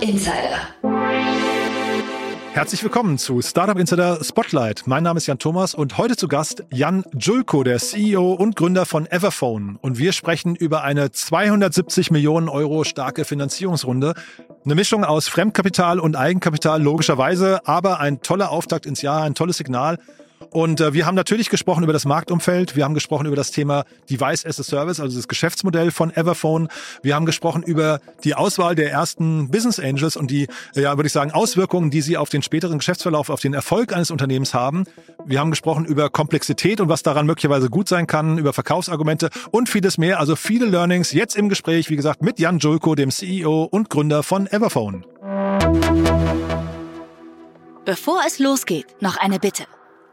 Insider. Herzlich willkommen zu Startup Insider Spotlight. Mein Name ist Jan Thomas und heute zu Gast Jan Julko, der CEO und Gründer von Everphone. Und wir sprechen über eine 270 Millionen Euro starke Finanzierungsrunde. Eine Mischung aus Fremdkapital und Eigenkapital, logischerweise, aber ein toller Auftakt ins Jahr, ein tolles Signal. Und äh, wir haben natürlich gesprochen über das Marktumfeld, wir haben gesprochen über das Thema Device as a Service, also das Geschäftsmodell von Everphone. Wir haben gesprochen über die Auswahl der ersten Business Angels und die, ja, würde ich sagen, Auswirkungen, die sie auf den späteren Geschäftsverlauf, auf den Erfolg eines Unternehmens haben. Wir haben gesprochen über Komplexität und was daran möglicherweise gut sein kann, über Verkaufsargumente und vieles mehr. Also viele Learnings jetzt im Gespräch, wie gesagt, mit Jan Julko, dem CEO und Gründer von Everphone. Bevor es losgeht, noch eine Bitte.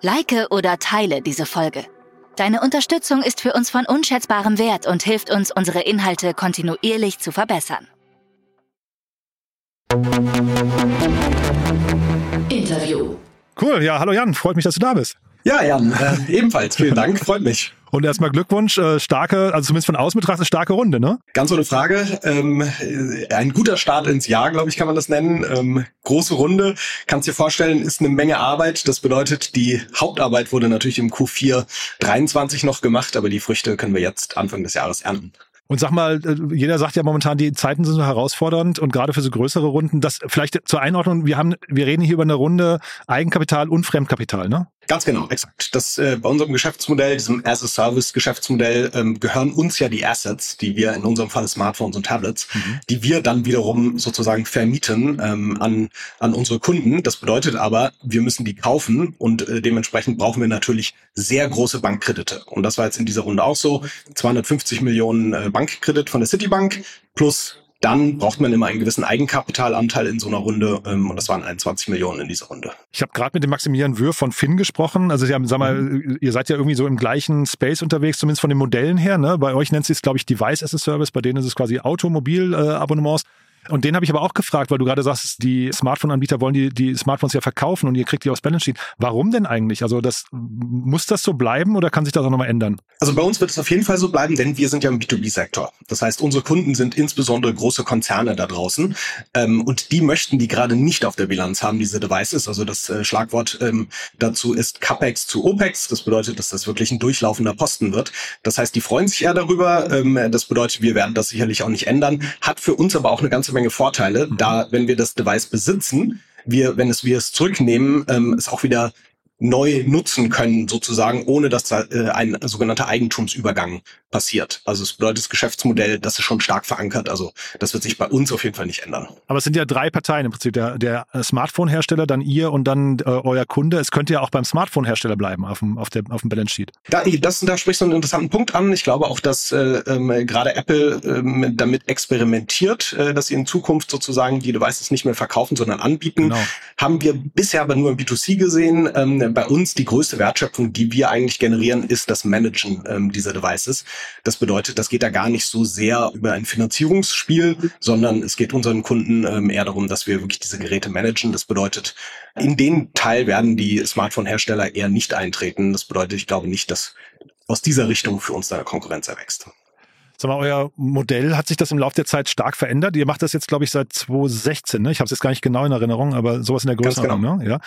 Like oder teile diese Folge. Deine Unterstützung ist für uns von unschätzbarem Wert und hilft uns, unsere Inhalte kontinuierlich zu verbessern. Interview. Cool, ja, hallo Jan, freut mich, dass du da bist. Ja, Jan, äh, ebenfalls. Vielen Dank, freut mich. Und erstmal Glückwunsch, äh, starke, also zumindest von außen betrachtet, starke Runde, ne? Ganz ohne Frage. Ähm, äh, ein guter Start ins Jahr, glaube ich, kann man das nennen. Ähm, große Runde, kannst dir vorstellen, ist eine Menge Arbeit. Das bedeutet, die Hauptarbeit wurde natürlich im Q4 23 noch gemacht, aber die Früchte können wir jetzt Anfang des Jahres ernten. Und sag mal, äh, jeder sagt ja momentan, die Zeiten sind so herausfordernd und gerade für so größere Runden, das vielleicht zur Einordnung, wir haben, wir reden hier über eine Runde Eigenkapital und Fremdkapital, ne? Ganz genau, exakt. Das äh, bei unserem Geschäftsmodell, diesem As-a-Service-Geschäftsmodell, ähm, gehören uns ja die Assets, die wir in unserem Fall Smartphones und Tablets, mhm. die wir dann wiederum sozusagen vermieten ähm, an an unsere Kunden. Das bedeutet aber, wir müssen die kaufen und äh, dementsprechend brauchen wir natürlich sehr große Bankkredite. Und das war jetzt in dieser Runde auch so. 250 Millionen äh, Bankkredit von der Citibank plus dann braucht man immer einen gewissen Eigenkapitalanteil in so einer Runde ähm, und das waren 21 Millionen in dieser Runde. Ich habe gerade mit dem Maximilian Würf von Finn gesprochen. Also Sie haben, sag mal, mhm. ihr seid ja irgendwie so im gleichen Space unterwegs, zumindest von den Modellen her. Ne? Bei euch nennt sich es, glaube ich, Device as a Service, bei denen ist es quasi Automobilabonnements. Äh, und den habe ich aber auch gefragt, weil du gerade sagst, die Smartphone-Anbieter wollen die, die Smartphones ja verkaufen und ihr kriegt die aus Balance Sheet. Warum denn eigentlich? Also das muss das so bleiben oder kann sich das auch nochmal ändern? Also bei uns wird es auf jeden Fall so bleiben, denn wir sind ja im B2B-Sektor. Das heißt, unsere Kunden sind insbesondere große Konzerne da draußen ähm, und die möchten die gerade nicht auf der Bilanz haben, diese Devices. Also das äh, Schlagwort ähm, dazu ist CAPEX zu OPEX. Das bedeutet, dass das wirklich ein durchlaufender Posten wird. Das heißt, die freuen sich eher darüber. Ähm, das bedeutet, wir werden das sicherlich auch nicht ändern. Hat für uns aber auch eine ganze Menge Vorteile, da wenn wir das Device besitzen, wir, wenn es wir es zurücknehmen, ähm, es auch wieder neu nutzen können, sozusagen, ohne dass da äh, ein sogenannter Eigentumsübergang passiert. Also es bedeutet das Geschäftsmodell, das ist schon stark verankert. Also das wird sich bei uns auf jeden Fall nicht ändern. Aber es sind ja drei Parteien im Prinzip. Der, der Smartphone-Hersteller, dann ihr und dann äh, euer Kunde. Es könnte ja auch beim Smartphone-Hersteller bleiben auf dem, auf, der, auf dem Balance Sheet. Da, das, da sprichst du einen interessanten Punkt an. Ich glaube auch, dass äh, ähm, gerade Apple ähm, damit experimentiert, äh, dass sie in Zukunft sozusagen die Devices nicht mehr verkaufen, sondern anbieten. Genau. Haben wir bisher aber nur im B2C gesehen. Ähm, bei uns die größte Wertschöpfung, die wir eigentlich generieren, ist das Managen ähm, dieser Devices. Das bedeutet, das geht da gar nicht so sehr über ein Finanzierungsspiel, sondern es geht unseren Kunden ähm, eher darum, dass wir wirklich diese Geräte managen. Das bedeutet, in den Teil werden die Smartphone-Hersteller eher nicht eintreten. Das bedeutet, ich glaube nicht, dass aus dieser Richtung für uns da Konkurrenz erwächst. Sag mal, euer Modell hat sich das im Laufe der Zeit stark verändert. Ihr macht das jetzt, glaube ich, seit 2016. Ne? Ich habe es jetzt gar nicht genau in Erinnerung, aber sowas in der Größenordnung. Genau. Ne? Ja.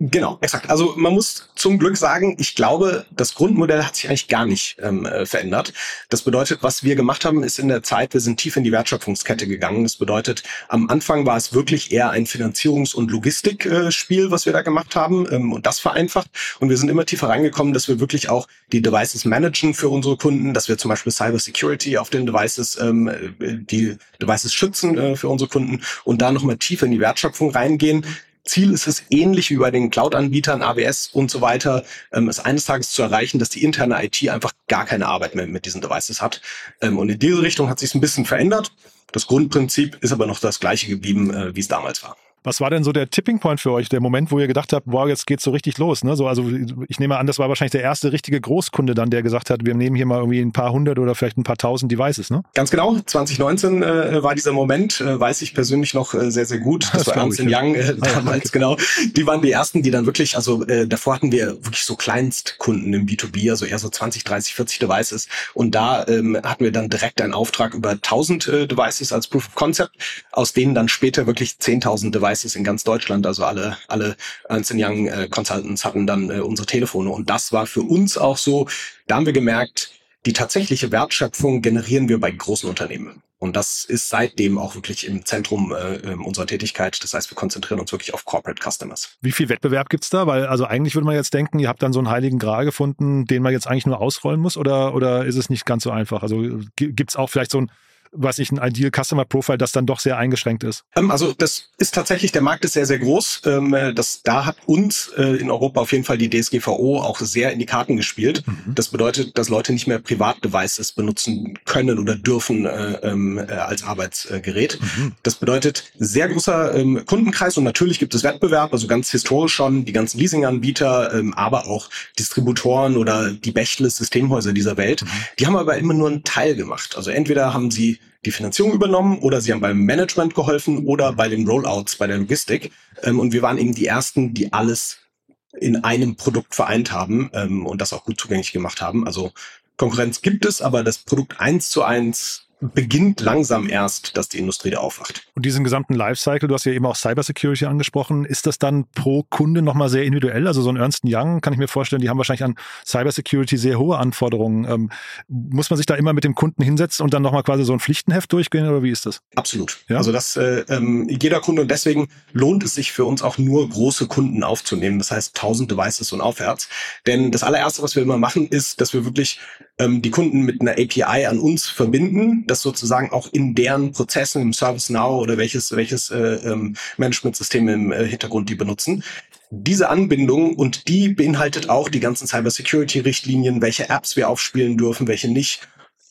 Genau, exakt. Also man muss zum Glück sagen, ich glaube, das Grundmodell hat sich eigentlich gar nicht ähm, äh, verändert. Das bedeutet, was wir gemacht haben, ist in der Zeit, wir sind tief in die Wertschöpfungskette gegangen. Das bedeutet, am Anfang war es wirklich eher ein Finanzierungs- und Logistikspiel, was wir da gemacht haben ähm, und das vereinfacht. Und wir sind immer tiefer reingekommen, dass wir wirklich auch die Devices managen für unsere Kunden, dass wir zum Beispiel Cyber Security auf den Devices, ähm, äh, die Devices schützen äh, für unsere Kunden und da nochmal tiefer in die Wertschöpfung reingehen. Ziel ist es ähnlich wie bei den Cloud-Anbietern, AWS und so weiter, ähm, es eines Tages zu erreichen, dass die interne IT einfach gar keine Arbeit mehr mit diesen Devices hat. Ähm, und in diese Richtung hat sich ein bisschen verändert. Das Grundprinzip ist aber noch das gleiche geblieben, äh, wie es damals war. Was war denn so der Tipping Point für euch, der Moment, wo ihr gedacht habt, wow, jetzt geht's so richtig los? Ne? So, also ich nehme an, das war wahrscheinlich der erste richtige Großkunde dann, der gesagt hat, wir nehmen hier mal irgendwie ein paar hundert oder vielleicht ein paar tausend Devices, ne? Ganz genau. 2019 äh, war dieser Moment, äh, weiß ich persönlich noch äh, sehr, sehr gut. Das, das war Ernst Young äh, ah, damals, okay. genau. Die waren die ersten, die dann wirklich, also äh, davor hatten wir wirklich so Kleinstkunden im B2B, also eher so 20, 30, 40 Devices. Und da ähm, hatten wir dann direkt einen Auftrag über 1000 äh, Devices als Proof of Concept, aus denen dann später wirklich 10.000 Devices in ganz Deutschland, also alle, alle Ernst Young äh, Consultants hatten dann äh, unsere Telefone. Und das war für uns auch so, da haben wir gemerkt, die tatsächliche Wertschöpfung generieren wir bei großen Unternehmen. Und das ist seitdem auch wirklich im Zentrum äh, ähm, unserer Tätigkeit. Das heißt, wir konzentrieren uns wirklich auf Corporate Customers. Wie viel Wettbewerb gibt's da? Weil also eigentlich würde man jetzt denken, ihr habt dann so einen heiligen Gral gefunden, den man jetzt eigentlich nur ausrollen muss, oder, oder ist es nicht ganz so einfach? Also gibt's auch vielleicht so ein was ich ein Ideal Customer Profile, das dann doch sehr eingeschränkt ist? Ähm, also das ist tatsächlich, der Markt ist sehr, sehr groß. Ähm, das, da hat uns äh, in Europa auf jeden Fall die DSGVO auch sehr in die Karten gespielt. Mhm. Das bedeutet, dass Leute nicht mehr Privatdevices benutzen können oder dürfen äh, ähm, äh, als Arbeitsgerät. Mhm. Das bedeutet sehr großer Kundenkreis und natürlich gibt es Wettbewerb, also ganz historisch schon die ganzen Leasinganbieter, aber auch Distributoren oder die Bechtle Systemhäuser dieser Welt. Mhm. Die haben aber immer nur einen Teil gemacht. Also entweder haben sie die Finanzierung übernommen oder sie haben beim Management geholfen oder bei den Rollouts, bei der Logistik. Ähm, und wir waren eben die Ersten, die alles in einem Produkt vereint haben ähm, und das auch gut zugänglich gemacht haben. Also Konkurrenz gibt es, aber das Produkt eins zu eins beginnt langsam erst, dass die Industrie da aufwacht. Und diesen gesamten Lifecycle, du hast ja eben auch Cybersecurity angesprochen, ist das dann pro Kunde nochmal sehr individuell? Also so ein Ernst Young kann ich mir vorstellen, die haben wahrscheinlich an Cybersecurity sehr hohe Anforderungen. Ähm, muss man sich da immer mit dem Kunden hinsetzen und dann nochmal quasi so ein Pflichtenheft durchgehen oder wie ist das? Absolut. Ja? Also das äh, ähm, jeder Kunde und deswegen lohnt es sich für uns auch nur große Kunden aufzunehmen. Das heißt 1000 Devices und aufwärts. Denn das allererste, was wir immer machen, ist, dass wir wirklich ähm, die Kunden mit einer API an uns verbinden, das sozusagen auch in deren Prozessen im ServiceNow oder welches, welches äh, ähm, Management-System im äh, Hintergrund die benutzen. Diese Anbindung und die beinhaltet auch die ganzen Cybersecurity-Richtlinien, welche Apps wir aufspielen dürfen, welche nicht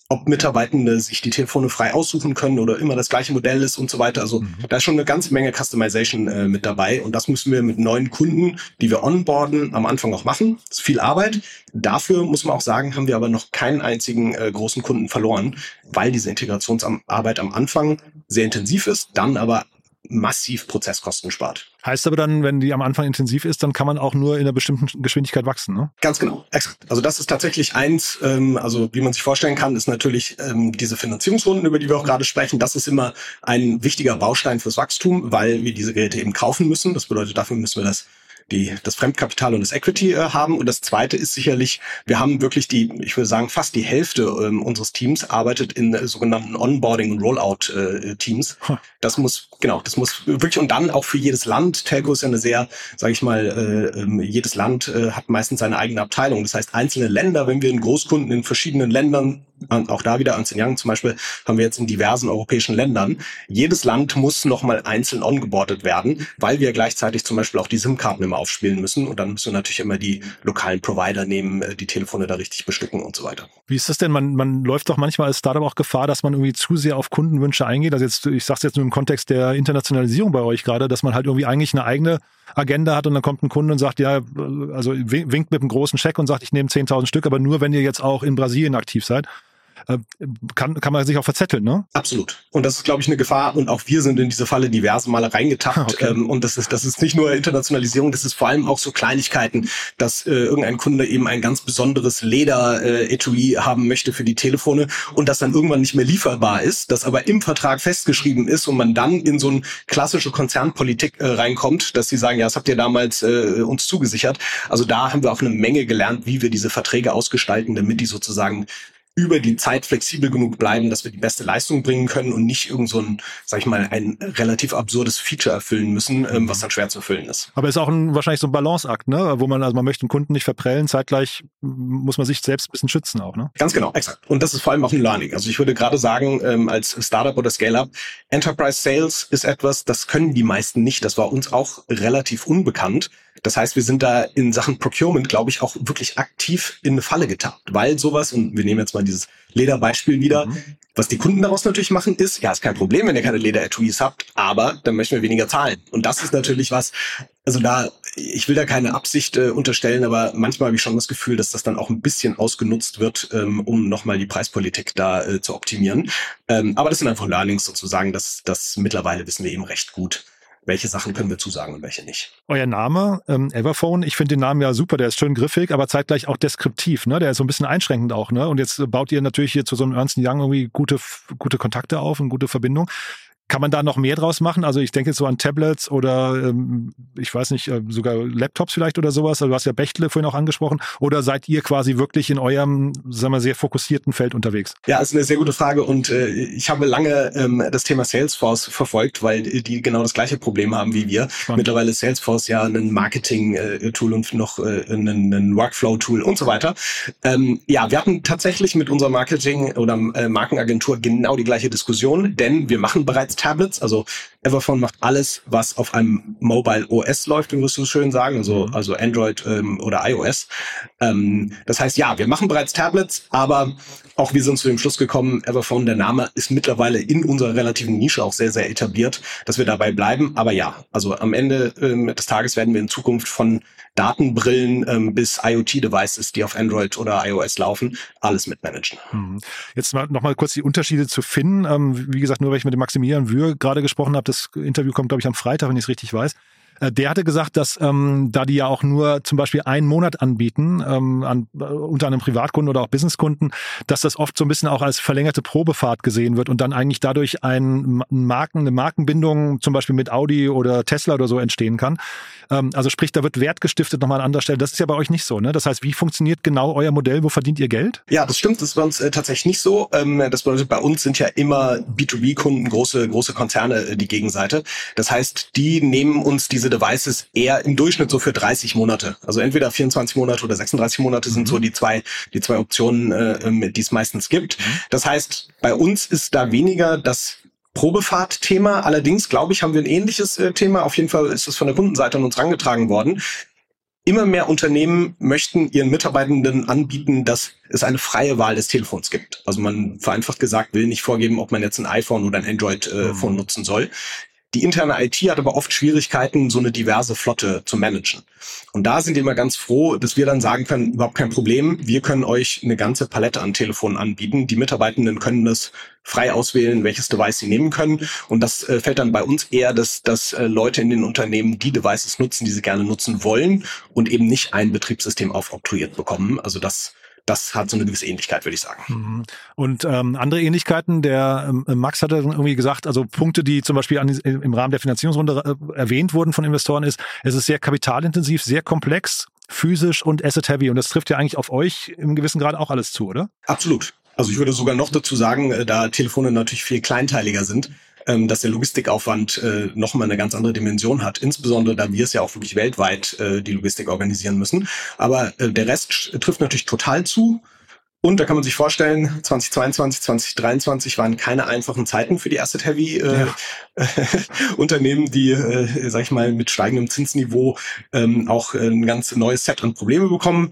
ob Mitarbeitende sich die Telefone frei aussuchen können oder immer das gleiche Modell ist und so weiter. Also mhm. da ist schon eine ganze Menge Customization äh, mit dabei und das müssen wir mit neuen Kunden, die wir onboarden, am Anfang auch machen. Das ist viel Arbeit. Dafür muss man auch sagen, haben wir aber noch keinen einzigen äh, großen Kunden verloren, weil diese Integrationsarbeit am Anfang sehr intensiv ist, dann aber massiv Prozesskosten spart. Heißt aber dann, wenn die am Anfang intensiv ist, dann kann man auch nur in einer bestimmten Geschwindigkeit wachsen, ne? Ganz genau, exakt. Also das ist tatsächlich eins, ähm, also wie man sich vorstellen kann, ist natürlich ähm, diese Finanzierungsrunden, über die wir auch gerade sprechen, das ist immer ein wichtiger Baustein fürs Wachstum, weil wir diese Geräte eben kaufen müssen. Das bedeutet, dafür müssen wir das die, das Fremdkapital und das Equity äh, haben. Und das zweite ist sicherlich, wir haben wirklich die, ich würde sagen, fast die Hälfte ähm, unseres Teams arbeitet in äh, sogenannten Onboarding- und Rollout-Teams. Äh, das muss, genau, das muss wirklich und dann auch für jedes Land. Telco ist ja eine sehr, sage ich mal, äh, ähm, jedes Land äh, hat meistens seine eigene Abteilung. Das heißt, einzelne Länder, wenn wir einen Großkunden in verschiedenen Ländern auch da wieder Ernst Young zum Beispiel haben wir jetzt in diversen europäischen Ländern. Jedes Land muss nochmal einzeln ongeboardet werden, weil wir gleichzeitig zum Beispiel auch die SIM-Karten immer aufspielen müssen. Und dann müssen wir natürlich immer die lokalen Provider nehmen, äh, die Telefone da richtig bestücken und so weiter. Wie ist das denn? Man, man läuft doch manchmal als Startup auch Gefahr, dass man irgendwie zu sehr auf Kundenwünsche eingeht. Also jetzt, ich sage es jetzt nur im Kontext der Internationalisierung bei euch gerade, dass man halt irgendwie eigentlich eine eigene Agenda hat und dann kommt ein Kunde und sagt, ja, also winkt mit einem großen Scheck und sagt, ich nehme 10.000 Stück, aber nur, wenn ihr jetzt auch in Brasilien aktiv seid. Äh, kann, kann man sich auch verzetteln, ne? Absolut. Und das ist, glaube ich, eine Gefahr. Und auch wir sind in diese Falle diverse Male reingetappt. Okay. Ähm, und das ist, das ist nicht nur Internationalisierung, das ist vor allem auch so Kleinigkeiten, dass äh, irgendein Kunde eben ein ganz besonderes Leder-Etui äh, haben möchte für die Telefone und das dann irgendwann nicht mehr lieferbar ist, das aber im Vertrag festgeschrieben ist und man dann in so eine klassische Konzernpolitik äh, reinkommt, dass sie sagen, ja, das habt ihr damals äh, uns zugesichert. Also da haben wir auch eine Menge gelernt, wie wir diese Verträge ausgestalten, damit die sozusagen über die Zeit flexibel genug bleiben, dass wir die beste Leistung bringen können und nicht irgend so ein, sag ich mal, ein relativ absurdes Feature erfüllen müssen, ähm, was dann schwer zu erfüllen ist. Aber ist auch ein, wahrscheinlich so ein Balanceakt, ne? Wo man, also man möchte den Kunden nicht verprellen, zeitgleich muss man sich selbst ein bisschen schützen auch, ne? Ganz genau, exakt. Und das ist vor allem auch ein Learning. Also ich würde gerade sagen, ähm, als Startup oder Scale-Up, Enterprise Sales ist etwas, das können die meisten nicht. Das war uns auch relativ unbekannt. Das heißt, wir sind da in Sachen Procurement, glaube ich, auch wirklich aktiv in eine Falle getappt, weil sowas, und wir nehmen jetzt mal dieses Lederbeispiel wieder, mhm. Was die Kunden daraus natürlich machen, ist, ja, ist kein Problem, wenn ihr keine Leder-Etuis habt, aber dann möchten wir weniger zahlen. Und das ist natürlich was, also da, ich will da keine Absicht äh, unterstellen, aber manchmal habe ich schon das Gefühl, dass das dann auch ein bisschen ausgenutzt wird, ähm, um nochmal die Preispolitik da äh, zu optimieren. Ähm, aber das sind einfach Learnings sozusagen, dass das mittlerweile wissen wir eben recht gut welche Sachen können wir zusagen und welche nicht. Euer Name, ähm, Everphone, ich finde den Namen ja super, der ist schön griffig, aber zeitgleich auch deskriptiv, ne? Der ist so ein bisschen einschränkend auch, ne? Und jetzt baut ihr natürlich hier zu so einem Ernst Young irgendwie gute, gute Kontakte auf und gute Verbindung. Kann man da noch mehr draus machen? Also ich denke jetzt so an Tablets oder ähm, ich weiß nicht, äh, sogar Laptops vielleicht oder sowas. Also du hast ja Bechtle vorhin auch angesprochen. Oder seid ihr quasi wirklich in eurem, sagen wir, sehr fokussierten Feld unterwegs? Ja, ist eine sehr gute Frage und äh, ich habe lange ähm, das Thema Salesforce verfolgt, weil die genau das gleiche Problem haben wie wir. Spannend. Mittlerweile ist Salesforce ja ein Marketing-Tool und noch äh, ein, ein Workflow-Tool und so weiter. Ähm, ja, wir hatten tatsächlich mit unserer Marketing- oder äh, Markenagentur genau die gleiche Diskussion, denn wir machen bereits Tablets. Also Everphone macht alles, was auf einem Mobile OS läuft, wie wir so schön sagen, also, mhm. also Android ähm, oder iOS. Ähm, das heißt, ja, wir machen bereits Tablets, aber auch wir sind zu dem Schluss gekommen, Everphone, der Name ist mittlerweile in unserer relativen Nische auch sehr, sehr etabliert, dass wir dabei bleiben. Aber ja, also am Ende ähm, des Tages werden wir in Zukunft von Datenbrillen ähm, bis IoT-Devices, die auf Android oder iOS laufen, alles mitmanagen. Mhm. Jetzt mal, noch mal kurz die Unterschiede zu finden. Ähm, wie gesagt, nur weil ich mit dem Maximilian Wür gerade gesprochen habe, das Interview kommt, glaube ich, am Freitag, wenn ich es richtig weiß. Äh, der hatte gesagt, dass ähm, da die ja auch nur zum Beispiel einen Monat anbieten, ähm, an, äh, unter einem Privatkunden oder auch Businesskunden, dass das oft so ein bisschen auch als verlängerte Probefahrt gesehen wird und dann eigentlich dadurch ein Marken, eine Markenbindung zum Beispiel mit Audi oder Tesla oder so entstehen kann. Ähm, also sprich, da wird Wert gestiftet nochmal an anderer Stelle. Das ist ja bei euch nicht so. Ne? Das heißt, wie funktioniert genau euer Modell? Wo verdient ihr Geld? Ja, das stimmt. Das ist bei uns äh, tatsächlich nicht so. Ähm, das bedeutet, bei uns sind ja immer B2B-Kunden, große, große Konzerne äh, die Gegenseite. Das heißt, die nehmen uns diese Devices eher im Durchschnitt so für 30 Monate. Also entweder 24 Monate oder 36 Monate sind mhm. so die zwei, die zwei Optionen, äh, ähm, die es meistens gibt. Mhm. Das heißt, bei uns ist da weniger das Probefahrt-Thema. Allerdings, glaube ich, haben wir ein ähnliches äh, Thema. Auf jeden Fall ist es von der Kundenseite an uns rangetragen worden. Immer mehr Unternehmen möchten ihren Mitarbeitenden anbieten, dass es eine freie Wahl des Telefons gibt. Also man vereinfacht gesagt will nicht vorgeben, ob man jetzt ein iPhone oder ein Android-Phone äh, mhm. nutzen soll. Die interne IT hat aber oft Schwierigkeiten, so eine diverse Flotte zu managen. Und da sind wir immer ganz froh, dass wir dann sagen können, überhaupt kein Problem. Wir können euch eine ganze Palette an Telefonen anbieten. Die Mitarbeitenden können das frei auswählen, welches Device sie nehmen können. Und das äh, fällt dann bei uns eher, dass, dass äh, Leute in den Unternehmen die Devices nutzen, die sie gerne nutzen wollen und eben nicht ein Betriebssystem aufoktroyiert bekommen. Also das das hat so eine gewisse Ähnlichkeit, würde ich sagen. Mhm. Und ähm, andere Ähnlichkeiten, der ähm, Max hatte irgendwie gesagt, also Punkte, die zum Beispiel an, im Rahmen der Finanzierungsrunde äh, erwähnt wurden von Investoren, ist, es ist sehr kapitalintensiv, sehr komplex, physisch und asset-heavy. Und das trifft ja eigentlich auf euch im gewissen Grad auch alles zu, oder? Absolut. Also ich würde sogar noch dazu sagen, äh, da Telefone natürlich viel kleinteiliger sind, ähm, dass der Logistikaufwand äh, nochmal eine ganz andere Dimension hat. Insbesondere, da wir es ja auch wirklich weltweit äh, die Logistik organisieren müssen. Aber äh, der Rest trifft natürlich total zu. Und da kann man sich vorstellen, 2022, 2023 waren keine einfachen Zeiten für die Asset-Heavy äh, ja. Unternehmen, die, äh, sag ich mal, mit steigendem Zinsniveau ähm, auch ein ganz neues Set an Probleme bekommen.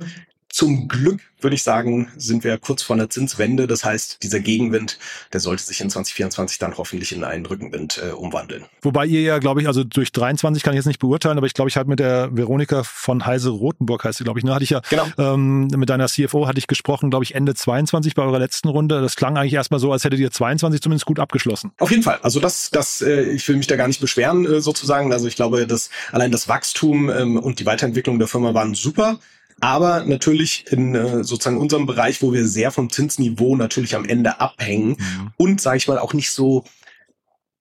Zum Glück würde ich sagen, sind wir kurz vor einer Zinswende. Das heißt, dieser Gegenwind, der sollte sich in 2024 dann hoffentlich in einen Rückenwind äh, umwandeln. Wobei ihr ja, glaube ich, also durch 23 kann ich jetzt nicht beurteilen, aber ich glaube, ich hatte mit der Veronika von Heise Rotenburg heißt sie, glaube ich, ne, hatte ich ja genau. ähm, mit deiner CFO hatte ich gesprochen, glaube ich, Ende 22 bei eurer letzten Runde. Das klang eigentlich erstmal so, als hättet ihr 22 zumindest gut abgeschlossen. Auf jeden Fall. Also das, das, äh, ich will mich da gar nicht beschweren äh, sozusagen. Also ich glaube, dass allein das Wachstum ähm, und die Weiterentwicklung der Firma waren super. Aber natürlich in äh, sozusagen unserem Bereich, wo wir sehr vom Zinsniveau natürlich am Ende abhängen mhm. und, sage ich mal, auch nicht so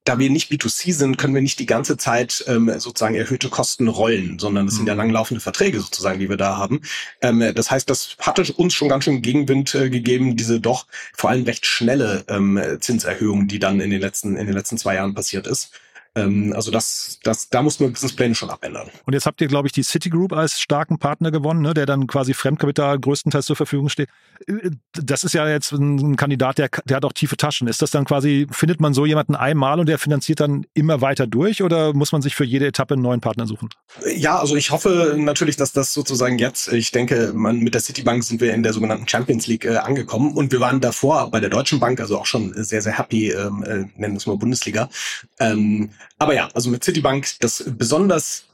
da wir nicht B2C sind, können wir nicht die ganze Zeit ähm, sozusagen erhöhte Kosten rollen, sondern es sind ja mhm. langlaufende Verträge sozusagen, die wir da haben. Ähm, das heißt, das hatte uns schon ganz schön Gegenwind äh, gegeben, diese doch vor allem recht schnelle ähm, Zinserhöhung, die dann in den letzten in den letzten zwei Jahren passiert ist. Ähm, also das, das, da muss man Businesspläne schon abändern. Und jetzt habt ihr, glaube ich, die Citigroup als starken Partner gewonnen, ne, der dann quasi Fremdkapital größtenteils zur Verfügung steht. Äh, das ist ja jetzt ein Kandidat, der, der hat auch tiefe Taschen. Ist das dann quasi, findet man so jemanden einmal und der finanziert dann immer weiter durch oder muss man sich für jede Etappe einen neuen Partner suchen? Ja, also ich hoffe natürlich, dass das sozusagen jetzt, ich denke, man, mit der Citibank sind wir in der sogenannten Champions League äh, angekommen und wir waren davor bei der Deutschen Bank, also auch schon sehr, sehr happy, ähm, äh, nennen wir es mal Bundesliga. Ähm, aber ja, also mit Citibank, das besonders,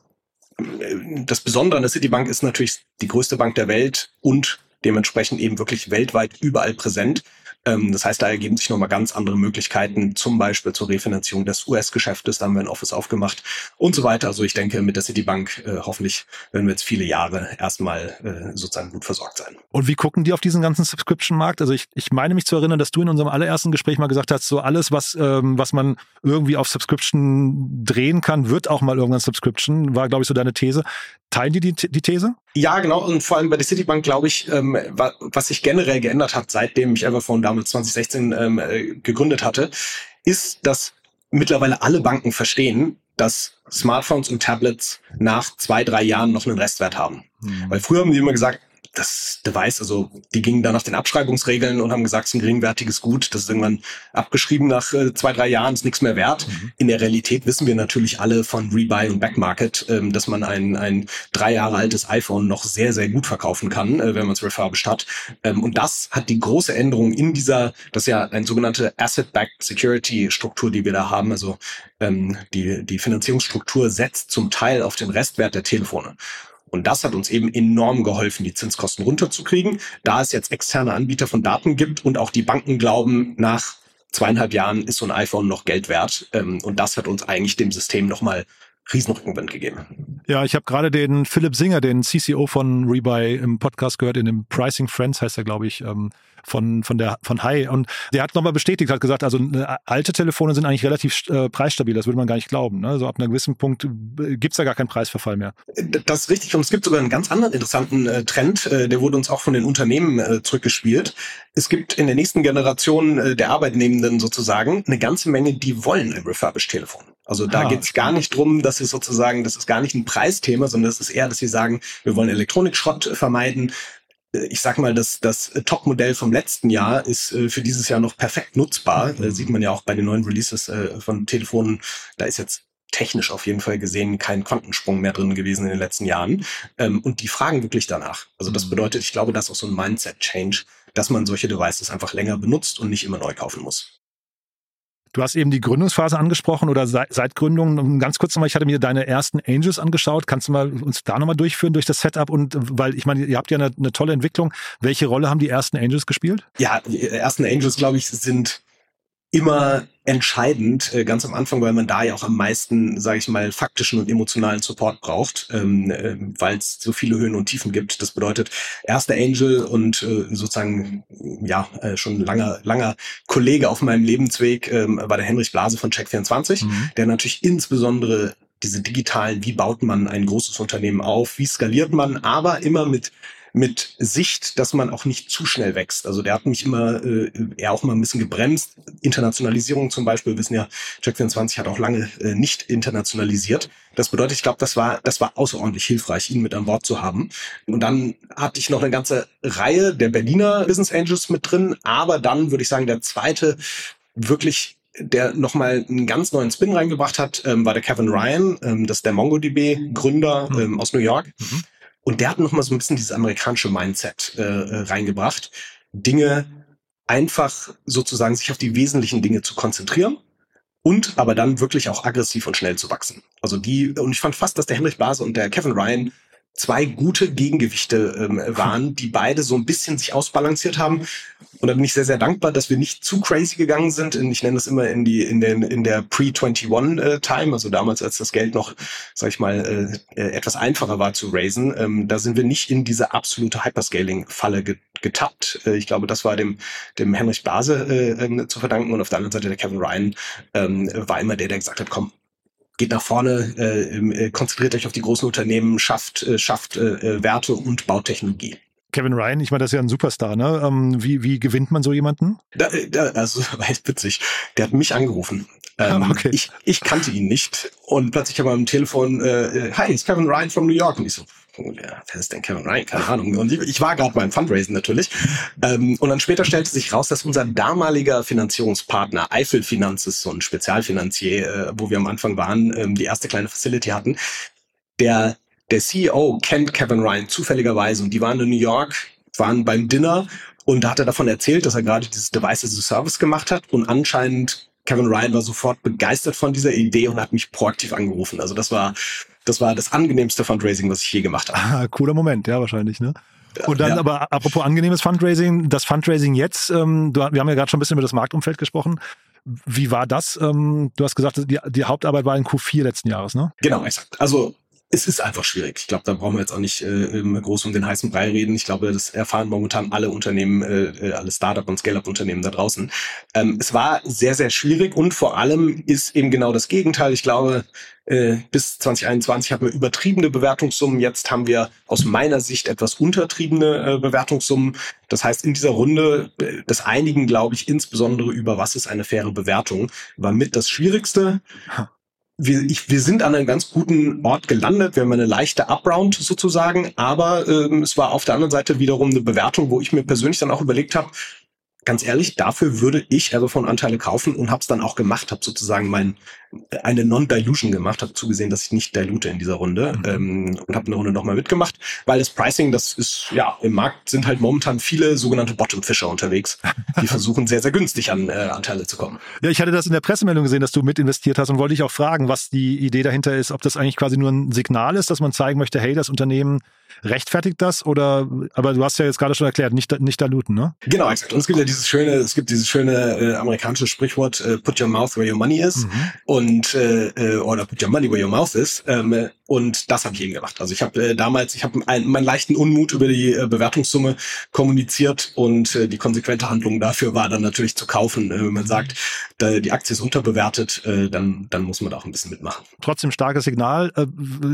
äh, das Besondere an der Citibank ist natürlich die größte Bank der Welt und dementsprechend eben wirklich weltweit überall präsent. Ähm, das heißt, da ergeben sich nochmal ganz andere Möglichkeiten, zum Beispiel zur Refinanzierung des US-Geschäftes, da haben wir ein Office aufgemacht und so weiter. Also ich denke, mit der Citibank äh, hoffentlich werden wir jetzt viele Jahre erstmal äh, sozusagen gut versorgt sein. Und wie gucken die auf diesen ganzen Subscription-Markt? Also ich, ich meine mich zu erinnern, dass du in unserem allerersten Gespräch mal gesagt hast, so alles, was, ähm, was man irgendwie auf Subscription drehen kann, wird auch mal irgendwann Subscription, war, glaube ich, so deine These. Teilen die, die die These? Ja, genau. Und vor allem bei der Citibank, glaube ich, ähm, was sich generell geändert hat, seitdem ich Everphone damals 2016 ähm, äh, gegründet hatte, ist, dass mittlerweile alle Banken verstehen, dass Smartphones und Tablets nach zwei, drei Jahren noch einen Restwert haben. Mhm. Weil früher haben die immer gesagt, das Device, also die gingen dann nach den Abschreibungsregeln und haben gesagt, es ist ein geringwertiges Gut, das ist irgendwann abgeschrieben nach äh, zwei, drei Jahren, ist nichts mehr wert. Mhm. In der Realität wissen wir natürlich alle von Rebuy und Backmarket, ähm, dass man ein, ein drei Jahre altes iPhone noch sehr, sehr gut verkaufen kann, äh, wenn man es refurbished hat. Ähm, und das hat die große Änderung in dieser, das ist ja eine sogenannte Asset-Backed Security-Struktur, die wir da haben. Also ähm, die, die Finanzierungsstruktur setzt zum Teil auf den Restwert der Telefone. Und das hat uns eben enorm geholfen, die Zinskosten runterzukriegen, da es jetzt externe Anbieter von Daten gibt und auch die Banken glauben, nach zweieinhalb Jahren ist so ein iPhone noch Geld wert. Ähm, und das hat uns eigentlich dem System nochmal Riesenrückenwind gegeben. Ja, ich habe gerade den Philipp Singer, den CCO von Rebuy im Podcast gehört, in dem Pricing Friends heißt er, glaube ich, ähm, von, von der von High. Und der hat nochmal bestätigt, hat gesagt, also äh, alte Telefone sind eigentlich relativ äh, preisstabil, das würde man gar nicht glauben. Ne? Also ab einem gewissen Punkt äh, gibt's da gar keinen Preisverfall mehr. Das ist richtig und es gibt sogar einen ganz anderen interessanten äh, Trend, äh, der wurde uns auch von den Unternehmen äh, zurückgespielt. Es gibt in der nächsten Generation äh, der Arbeitnehmenden sozusagen eine ganze Menge, die wollen ein refurbished Telefon. Also da ah, geht's gar nicht drum, dass sie sozusagen, das ist gar nicht ein Preisthema, sondern es ist eher, dass sie sagen, wir wollen Elektronikschrott vermeiden, äh, ich sag mal, das, das Top-Modell vom letzten Jahr ist äh, für dieses Jahr noch perfekt nutzbar. Mhm. Äh, sieht man ja auch bei den neuen Releases äh, von Telefonen. Da ist jetzt technisch auf jeden Fall gesehen kein Quantensprung mehr drin gewesen in den letzten Jahren. Ähm, und die fragen wirklich danach. Also das mhm. bedeutet, ich glaube, das ist auch so ein Mindset-Change, dass man solche Devices einfach länger benutzt und nicht immer neu kaufen muss. Du hast eben die Gründungsphase angesprochen oder seit, seit Gründung. Ganz kurz nochmal, ich hatte mir deine ersten Angels angeschaut. Kannst du mal uns da nochmal durchführen durch das Setup? Und weil ich meine, ihr habt ja eine, eine tolle Entwicklung. Welche Rolle haben die ersten Angels gespielt? Ja, die ersten Angels, glaube ich, sind immer entscheidend, äh, ganz am Anfang, weil man da ja auch am meisten, sage ich mal, faktischen und emotionalen Support braucht, ähm, äh, weil es so viele Höhen und Tiefen gibt. Das bedeutet, erster Angel und äh, sozusagen ja äh, schon langer langer Kollege auf meinem Lebensweg ähm, war der Henrich Blase von Check24, mhm. der natürlich insbesondere diese digitalen, wie baut man ein großes Unternehmen auf, wie skaliert man, aber immer mit mit Sicht, dass man auch nicht zu schnell wächst. Also der hat mich immer, äh, er auch mal ein bisschen gebremst. Internationalisierung zum Beispiel, wissen ja, Check24 hat auch lange äh, nicht internationalisiert. Das bedeutet, ich glaube, das war, das war außerordentlich hilfreich, ihn mit an Bord zu haben. Und dann hatte ich noch eine ganze Reihe der Berliner Business Angels mit drin, aber dann würde ich sagen, der zweite wirklich der nochmal einen ganz neuen Spin reingebracht hat, ähm, war der Kevin Ryan, ähm, das ist der MongoDB-Gründer mhm. ähm, aus New York. Mhm. Und der hat noch mal so ein bisschen dieses amerikanische Mindset äh, äh, reingebracht, Dinge einfach sozusagen sich auf die wesentlichen Dinge zu konzentrieren und aber dann wirklich auch aggressiv und schnell zu wachsen. Also die, und ich fand fast, dass der Henrich Blase und der Kevin Ryan zwei gute Gegengewichte ähm, waren, die beide so ein bisschen sich ausbalanciert haben. Und da bin ich sehr, sehr dankbar, dass wir nicht zu crazy gegangen sind. Ich nenne das immer in die in den in der Pre-21 äh, Time, also damals, als das Geld noch, sag ich mal, äh, äh, etwas einfacher war zu raisen. Ähm, da sind wir nicht in diese absolute Hyperscaling-Falle getappt. Äh, ich glaube, das war dem dem Henrich Blase äh, äh, zu verdanken und auf der anderen Seite der Kevin Ryan ähm, war immer der, der gesagt hat, komm, geht nach vorne, äh, äh, konzentriert euch auf die großen Unternehmen, schafft, äh, schafft äh, äh Werte und baut Technologie. Kevin Ryan, ich meine, das ist ja ein Superstar, ne? Ähm, wie, wie gewinnt man so jemanden? Da, da, also, echt witzig. Der hat mich angerufen. Ähm, okay. ich, ich kannte ihn nicht. Und plötzlich habe ich am Telefon, äh, hi, it's Kevin Ryan from New York. Und ich so, wer ist denn Kevin Ryan? Keine Ahnung. Und ich, war gerade beim Fundraising natürlich. Ähm, und dann später stellte sich raus, dass unser damaliger Finanzierungspartner Eifel Finanzes, so ein Spezialfinanzier, äh, wo wir am Anfang waren, ähm, die erste kleine Facility hatten, der der CEO kennt Kevin Ryan zufälligerweise und die waren in New York, waren beim Dinner und da hat er davon erzählt, dass er gerade dieses Device as a Service gemacht hat und anscheinend Kevin Ryan war sofort begeistert von dieser Idee und hat mich proaktiv angerufen. Also das war das war das angenehmste Fundraising, was ich je gemacht habe. Ah, cooler Moment, ja wahrscheinlich, ne? Und dann ja. aber apropos angenehmes Fundraising, das Fundraising jetzt, ähm, du, wir haben ja gerade schon ein bisschen über das Marktumfeld gesprochen. Wie war das? Ähm, du hast gesagt, die, die Hauptarbeit war in Q4 letzten Jahres, ne? Genau, exakt. Also es ist einfach schwierig. Ich glaube, da brauchen wir jetzt auch nicht äh, groß um den heißen Brei reden. Ich glaube, das erfahren momentan alle Unternehmen, äh, äh, alle Startup- und Scale-Up-Unternehmen da draußen. Ähm, es war sehr, sehr schwierig und vor allem ist eben genau das Gegenteil. Ich glaube, äh, bis 2021 hatten wir übertriebene Bewertungssummen. Jetzt haben wir aus meiner Sicht etwas untertriebene äh, Bewertungssummen. Das heißt, in dieser Runde, äh, das einigen, glaube ich, insbesondere über was ist eine faire Bewertung, war mit das Schwierigste wir, ich, wir sind an einem ganz guten Ort gelandet. Wir haben eine leichte Upround sozusagen, aber ähm, es war auf der anderen Seite wiederum eine Bewertung, wo ich mir persönlich dann auch überlegt habe, ganz ehrlich, dafür würde ich von Anteile kaufen und habe es dann auch gemacht, habe sozusagen mein eine Non-Dilution gemacht, habe zugesehen, dass ich nicht dilute in dieser Runde mhm. ähm, und habe eine Runde nochmal mitgemacht, weil das Pricing, das ist ja im Markt sind halt momentan viele sogenannte Bottom-Fischer unterwegs, die versuchen sehr sehr günstig an äh, Anteile zu kommen. Ja, ich hatte das in der Pressemeldung gesehen, dass du mit investiert hast und wollte dich auch fragen, was die Idee dahinter ist, ob das eigentlich quasi nur ein Signal ist, dass man zeigen möchte, hey, das Unternehmen rechtfertigt das oder aber du hast ja jetzt gerade schon erklärt, nicht nicht diluten, ne? Genau, exakt. Und es gibt ja dieses schöne, es gibt dieses schöne äh, amerikanische Sprichwort äh, put your mouth where your money is mhm. und äh, äh, oder put your money where your mouth is ähm, und das habe ich eben gemacht. Also ich habe äh, damals, ich habe meinen leichten Unmut über die äh, Bewertungssumme kommuniziert und äh, die konsequente Handlung dafür war dann natürlich zu kaufen. Äh, wenn man mhm. sagt, da, die Aktie ist unterbewertet, äh, dann dann muss man da auch ein bisschen mitmachen. Trotzdem starkes Signal, äh,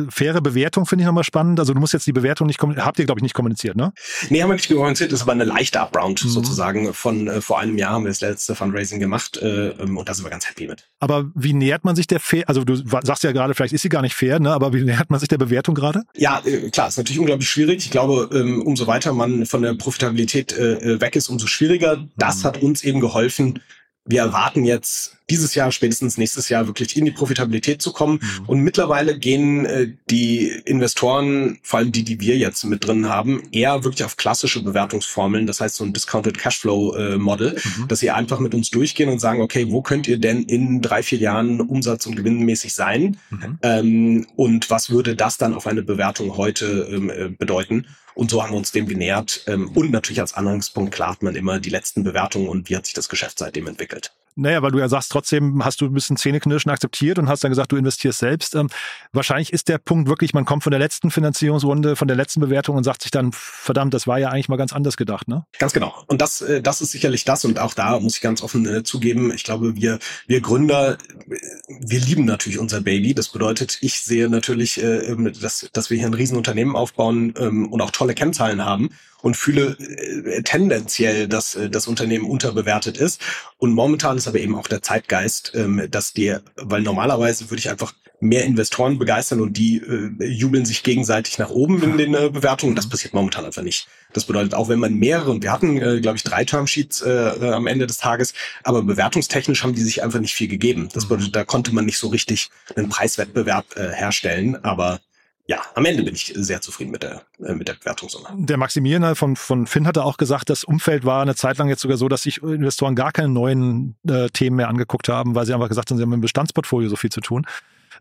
faire Bewertung finde ich nochmal spannend. Also du musst jetzt die Bewertung Bewertung nicht habt ihr, glaube ich, nicht kommuniziert, ne? Nee, haben wir nicht kommuniziert. Das war eine leichte Upround mhm. sozusagen. Von äh, vor einem Jahr haben wir das letzte Fundraising gemacht äh, ähm, und da sind wir ganz happy mit. Aber wie nähert man sich der fair, also du sagst ja gerade, vielleicht ist sie gar nicht fair, ne? aber wie nähert man sich der Bewertung gerade? Ja, äh, klar, ist natürlich unglaublich schwierig. Ich glaube, ähm, umso weiter man von der Profitabilität äh, äh weg ist, umso schwieriger. Das mhm. hat uns eben geholfen, wir erwarten jetzt dieses Jahr, spätestens nächstes Jahr wirklich in die Profitabilität zu kommen. Mhm. Und mittlerweile gehen äh, die Investoren, vor allem die, die wir jetzt mit drin haben, eher wirklich auf klassische Bewertungsformeln. Das heißt so ein Discounted Cashflow äh, Model, mhm. dass sie einfach mit uns durchgehen und sagen, okay, wo könnt ihr denn in drei, vier Jahren umsatz- und gewinnmäßig sein? Mhm. Ähm, und was würde das dann auf eine Bewertung heute ähm, äh, bedeuten? Und so haben wir uns dem genähert. Ähm, und natürlich als Anhangspunkt klart man immer die letzten Bewertungen und wie hat sich das Geschäft seitdem entwickelt. Naja, weil du ja sagst, trotzdem hast du ein bisschen Zähneknirschen akzeptiert und hast dann gesagt, du investierst selbst. Ähm, wahrscheinlich ist der Punkt wirklich, man kommt von der letzten Finanzierungsrunde, von der letzten Bewertung und sagt sich dann, verdammt, das war ja eigentlich mal ganz anders gedacht, ne? Ganz genau. Und das, äh, das ist sicherlich das. Und auch da muss ich ganz offen äh, zugeben, ich glaube, wir, wir Gründer, wir lieben natürlich unser Baby. Das bedeutet, ich sehe natürlich, äh, dass, dass wir hier ein Riesenunternehmen aufbauen ähm, und auch tolle Kennzahlen haben und fühle äh, tendenziell, dass äh, das Unternehmen unterbewertet ist. Und momentan ist aber eben auch der Zeitgeist, ähm, dass dir, weil normalerweise würde ich einfach mehr Investoren begeistern und die äh, jubeln sich gegenseitig nach oben in den äh, Bewertungen. Das passiert momentan einfach nicht. Das bedeutet, auch wenn man mehrere, und wir hatten, äh, glaube ich, drei Termsheets äh, äh, am Ende des Tages, aber bewertungstechnisch haben die sich einfach nicht viel gegeben. Das bedeutet, da konnte man nicht so richtig einen Preiswettbewerb äh, herstellen. Aber ja, am Ende bin ich sehr zufrieden mit der, äh, mit der Bewertungssumme. Der Maximilian von, von Finn hatte auch gesagt, das Umfeld war eine Zeit lang jetzt sogar so, dass sich Investoren gar keine neuen äh, Themen mehr angeguckt haben, weil sie einfach gesagt haben, sie haben im Bestandsportfolio so viel zu tun.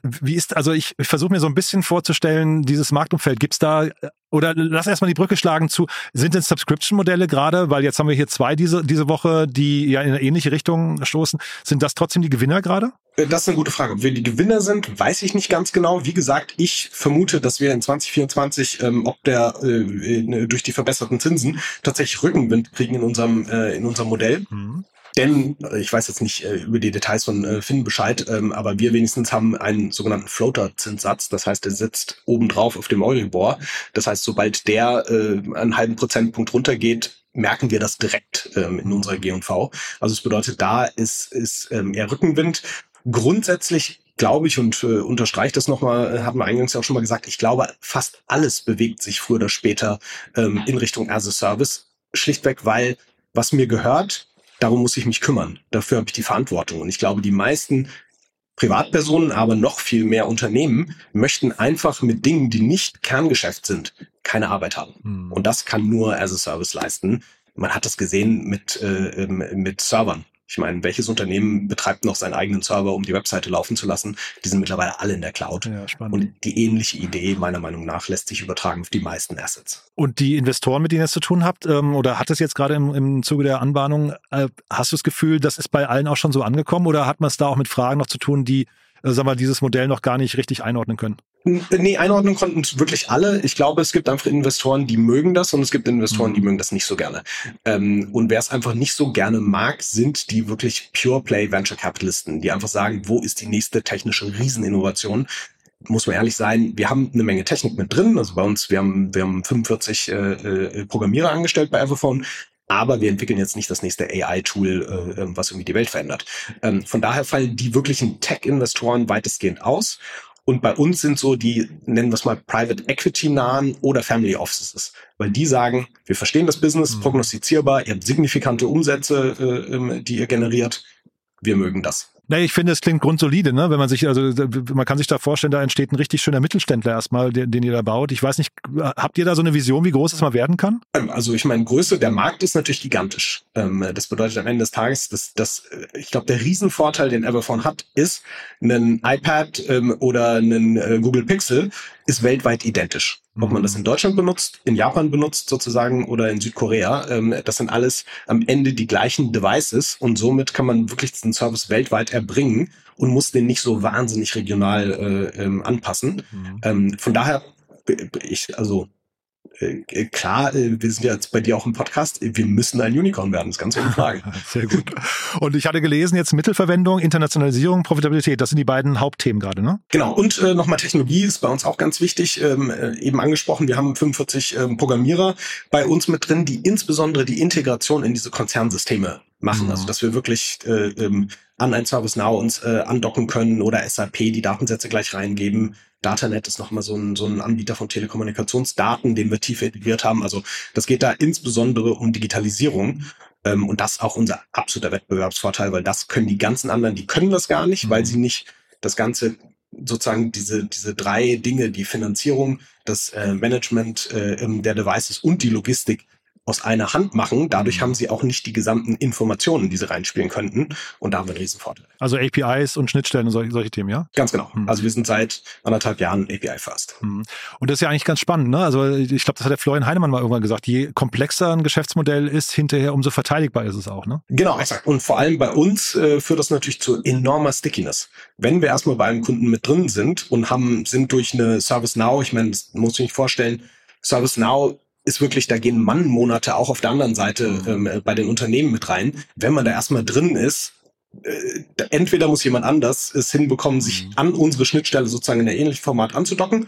Wie ist, also ich, ich versuche mir so ein bisschen vorzustellen, dieses Marktumfeld, gibt's da, oder lass erstmal die Brücke schlagen zu, sind denn Subscription-Modelle gerade, weil jetzt haben wir hier zwei diese, diese Woche, die ja in eine ähnliche Richtung stoßen, sind das trotzdem die Gewinner gerade? Äh, das ist eine gute Frage. Ob wir die Gewinner sind, weiß ich nicht ganz genau. Wie gesagt, ich vermute, dass wir in 2024, ähm, ob der äh, durch die verbesserten Zinsen tatsächlich Rückenwind kriegen in unserem äh, in unserem Modell. Mhm. Denn, äh, ich weiß jetzt nicht äh, über die Details von äh, Finn Bescheid, ähm, aber wir wenigstens haben einen sogenannten Floater-Zinssatz. Das heißt, der sitzt obendrauf auf dem Euribor. Das heißt, sobald der äh, einen halben Prozentpunkt runtergeht, merken wir das direkt ähm, in unserer G&V. Also es bedeutet, da ist, ist ähm, eher Rückenwind. Grundsätzlich glaube ich und äh, unterstreicht das nochmal, hatten wir eingangs ja auch schon mal gesagt, ich glaube, fast alles bewegt sich früher oder später ähm, in Richtung as a Service. Schlichtweg, weil was mir gehört, darum muss ich mich kümmern. Dafür habe ich die Verantwortung. Und ich glaube, die meisten Privatpersonen, aber noch viel mehr Unternehmen möchten einfach mit Dingen, die nicht Kerngeschäft sind, keine Arbeit haben. Hm. Und das kann nur as a Service leisten. Man hat das gesehen mit, äh, ähm, mit Servern. Ich meine, welches Unternehmen betreibt noch seinen eigenen Server, um die Webseite laufen zu lassen? Die sind mittlerweile alle in der Cloud. Ja. Und die ähnliche Idee, meiner Meinung nach, lässt sich übertragen auf die meisten Assets. Und die Investoren, mit denen ihr es zu tun habt, ähm, oder hat es jetzt gerade im, im Zuge der Anbahnung, äh, hast du das Gefühl, das ist bei allen auch schon so angekommen oder hat man es da auch mit Fragen noch zu tun, die, sagen wir, dieses Modell noch gar nicht richtig einordnen können? Nee, einordnen konnten wirklich alle. Ich glaube, es gibt einfach Investoren, die mögen das und es gibt Investoren, die mhm. mögen das nicht so gerne. Ähm, und wer es einfach nicht so gerne mag, sind die wirklich Pure Play Venture Capitalisten, die einfach sagen, wo ist die nächste technische Rieseninnovation? Muss man ehrlich sein, wir haben eine Menge Technik mit drin. Also bei uns, wir haben, wir haben 45 äh, äh, Programmierer angestellt bei Everphone aber wir entwickeln jetzt nicht das nächste AI-Tool, äh, was irgendwie die Welt verändert. Ähm, von daher fallen die wirklichen Tech-Investoren weitestgehend aus. Und bei uns sind so die, nennen wir es mal Private Equity nahen oder Family Offices, weil die sagen, wir verstehen das Business, mhm. prognostizierbar, ihr habt signifikante Umsätze, äh, ähm, die ihr generiert, wir mögen das. Nee, ich finde, es klingt grundsolide, ne? Wenn man sich, also man kann sich da vorstellen, da entsteht ein richtig schöner Mittelständler erstmal, den, den ihr da baut. Ich weiß nicht, habt ihr da so eine Vision, wie groß es mal werden kann? Ähm, also ich meine, Größe, der Markt ist natürlich gigantisch. Ähm, das bedeutet am Ende des Tages, dass, dass äh, ich glaube, der Riesenvorteil, den Everphone hat, ist, ein iPad ähm, oder ein äh, Google Pixel ist weltweit identisch. Ob man das mhm. in Deutschland benutzt, in Japan benutzt sozusagen oder in Südkorea, ähm, das sind alles am Ende die gleichen Devices und somit kann man wirklich den Service weltweit erbringen und muss den nicht so wahnsinnig regional äh, ähm, anpassen. Mhm. Ähm, von daher, ich, also klar, äh, wir sind ja jetzt bei dir auch im Podcast, wir müssen ein Unicorn werden, das ist ganz ohne Frage. Sehr gut. Und ich hatte gelesen, jetzt Mittelverwendung, Internationalisierung, Profitabilität, das sind die beiden Hauptthemen gerade, ne? Genau, und äh, nochmal Technologie ist bei uns auch ganz wichtig, ähm, äh, eben angesprochen, wir haben 45 ähm, Programmierer bei uns mit drin, die insbesondere die Integration in diese Konzernsysteme machen, mhm. also dass wir wirklich äh, ähm, an ein ServiceNow uns äh, andocken können oder SAP die Datensätze gleich reingeben, Datanet ist nochmal so ein, so ein Anbieter von Telekommunikationsdaten, den wir tiefer integriert haben. Also das geht da insbesondere um Digitalisierung. Ähm, und das ist auch unser absoluter Wettbewerbsvorteil, weil das können die ganzen anderen, die können das gar nicht, weil mhm. sie nicht das Ganze sozusagen diese, diese drei Dinge, die Finanzierung, das äh, Management äh, der Devices und die Logistik aus einer Hand machen. Dadurch mhm. haben sie auch nicht die gesamten Informationen, die sie reinspielen könnten. Und da haben wir einen Riesenvorteil. Also APIs und Schnittstellen und solche, solche Themen, ja? Ganz genau. Mhm. Also wir sind seit anderthalb Jahren API first. Mhm. Und das ist ja eigentlich ganz spannend, ne? Also ich glaube, das hat der Florian Heinemann mal irgendwann gesagt. Je komplexer ein Geschäftsmodell ist, hinterher umso verteidigbar ist es auch, ne? Genau, exakt. Und vor allem bei uns äh, führt das natürlich zu enormer Stickiness. Wenn wir erstmal bei einem Kunden mit drin sind und haben, sind durch eine ServiceNow, ich meine, das muss ich nicht vorstellen, ServiceNow ist wirklich, da gehen Mannmonate auch auf der anderen Seite mhm. ähm, bei den Unternehmen mit rein. Wenn man da erstmal drin ist, äh, entweder muss jemand anders es hinbekommen, sich mhm. an unsere Schnittstelle sozusagen in der ähnlichen Format anzudocken,